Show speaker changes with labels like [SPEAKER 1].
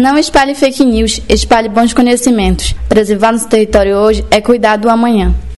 [SPEAKER 1] Não espalhe fake news, espalhe bons conhecimentos. Preservar nosso território hoje é cuidar do amanhã.